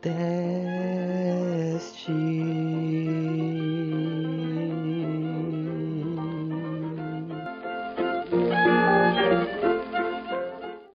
teste.